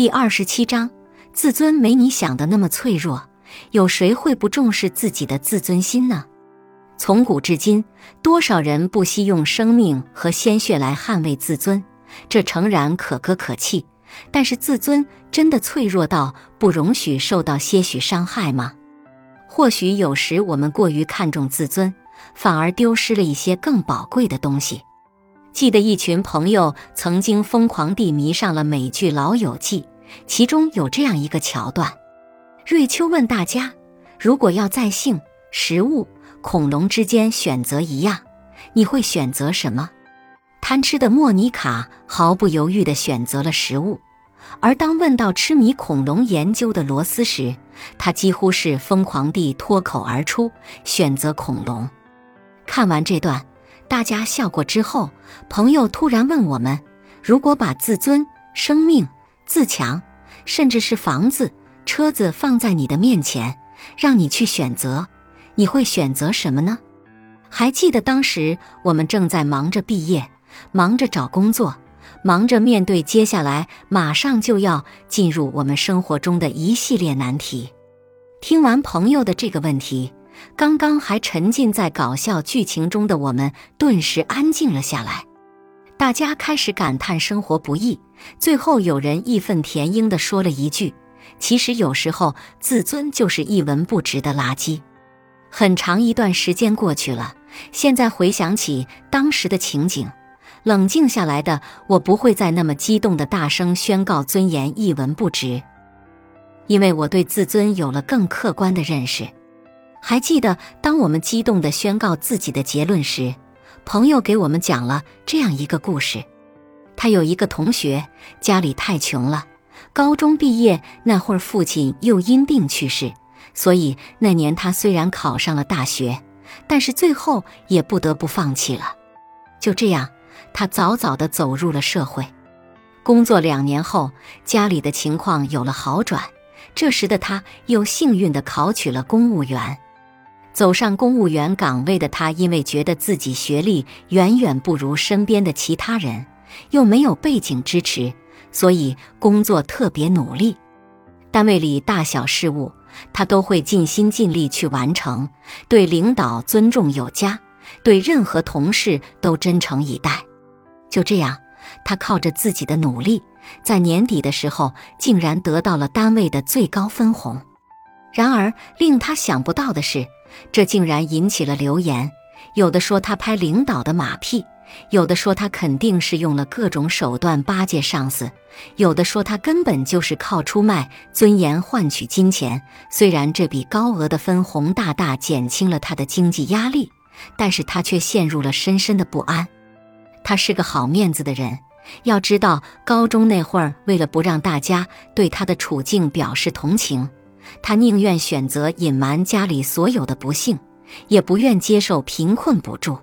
第二十七章，自尊没你想的那么脆弱。有谁会不重视自己的自尊心呢？从古至今，多少人不惜用生命和鲜血来捍卫自尊，这诚然可歌可泣。但是，自尊真的脆弱到不容许受到些许伤害吗？或许有时我们过于看重自尊，反而丢失了一些更宝贵的东西。记得一群朋友曾经疯狂地迷上了美剧《老友记》，其中有这样一个桥段：瑞秋问大家，如果要在性、食物、恐龙之间选择一样，你会选择什么？贪吃的莫妮卡毫不犹豫地选择了食物，而当问到痴迷恐龙研究的罗斯时，他几乎是疯狂地脱口而出选择恐龙。看完这段。大家笑过之后，朋友突然问我们：“如果把自尊、生命、自强，甚至是房子、车子放在你的面前，让你去选择，你会选择什么呢？”还记得当时我们正在忙着毕业，忙着找工作，忙着面对接下来马上就要进入我们生活中的一系列难题。听完朋友的这个问题。刚刚还沉浸在搞笑剧情中的我们，顿时安静了下来。大家开始感叹生活不易。最后，有人义愤填膺地说了一句：“其实有时候，自尊就是一文不值的垃圾。”很长一段时间过去了，现在回想起当时的情景，冷静下来的我不会再那么激动地大声宣告尊严一文不值，因为我对自尊有了更客观的认识。还记得，当我们激动地宣告自己的结论时，朋友给我们讲了这样一个故事：他有一个同学，家里太穷了，高中毕业那会儿，父亲又因病去世，所以那年他虽然考上了大学，但是最后也不得不放弃了。就这样，他早早的走入了社会，工作两年后，家里的情况有了好转，这时的他又幸运的考取了公务员。走上公务员岗位的他，因为觉得自己学历远远不如身边的其他人，又没有背景支持，所以工作特别努力。单位里大小事务，他都会尽心尽力去完成，对领导尊重有加，对任何同事都真诚以待。就这样，他靠着自己的努力，在年底的时候，竟然得到了单位的最高分红。然而，令他想不到的是。这竟然引起了流言，有的说他拍领导的马屁，有的说他肯定是用了各种手段巴结上司，有的说他根本就是靠出卖尊严换取金钱。虽然这笔高额的分红大大减轻了他的经济压力，但是他却陷入了深深的不安。他是个好面子的人，要知道高中那会儿，为了不让大家对他的处境表示同情。他宁愿选择隐瞒家里所有的不幸，也不愿接受贫困补助。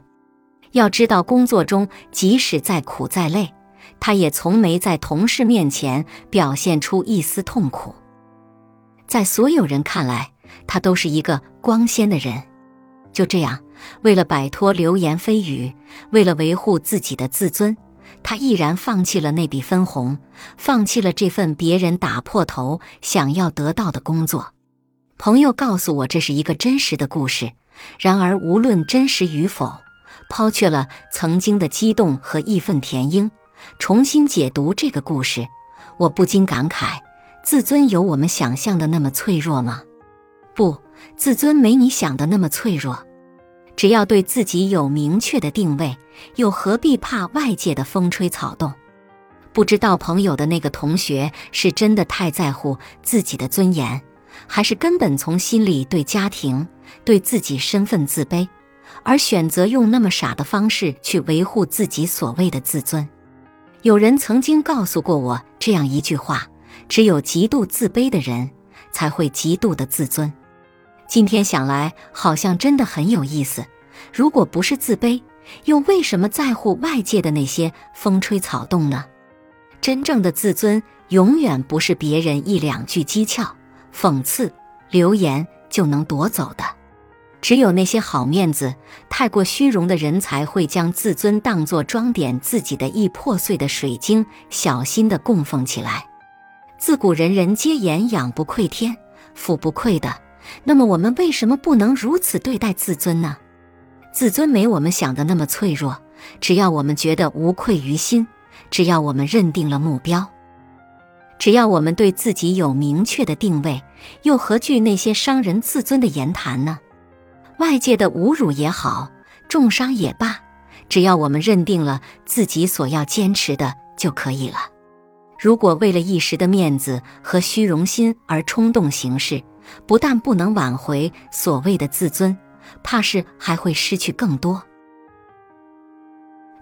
要知道，工作中即使再苦再累，他也从没在同事面前表现出一丝痛苦。在所有人看来，他都是一个光鲜的人。就这样，为了摆脱流言蜚语，为了维护自己的自尊。他毅然放弃了那笔分红，放弃了这份别人打破头想要得到的工作。朋友告诉我，这是一个真实的故事。然而，无论真实与否，抛却了曾经的激动和义愤填膺，重新解读这个故事，我不禁感慨：自尊有我们想象的那么脆弱吗？不，自尊没你想的那么脆弱。只要对自己有明确的定位，又何必怕外界的风吹草动？不知道朋友的那个同学是真的太在乎自己的尊严，还是根本从心里对家庭、对自己身份自卑，而选择用那么傻的方式去维护自己所谓的自尊？有人曾经告诉过我这样一句话：只有极度自卑的人，才会极度的自尊。今天想来，好像真的很有意思。如果不是自卑，又为什么在乎外界的那些风吹草动呢？真正的自尊，永远不是别人一两句讥诮、讽刺、流言就能夺走的。只有那些好面子、太过虚荣的人，才会将自尊当作装点自己的易破碎的水晶，小心地供奉起来。自古人人皆言养不愧天，富不愧的。那么我们为什么不能如此对待自尊呢？自尊没我们想的那么脆弱，只要我们觉得无愧于心，只要我们认定了目标，只要我们对自己有明确的定位，又何惧那些伤人自尊的言谈呢？外界的侮辱也好，重伤也罢，只要我们认定了自己所要坚持的就可以了。如果为了一时的面子和虚荣心而冲动行事，不但不能挽回所谓的自尊，怕是还会失去更多。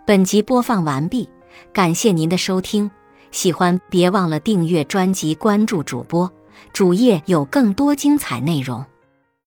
本集播放完毕，感谢您的收听，喜欢别忘了订阅专辑、关注主播，主页有更多精彩内容。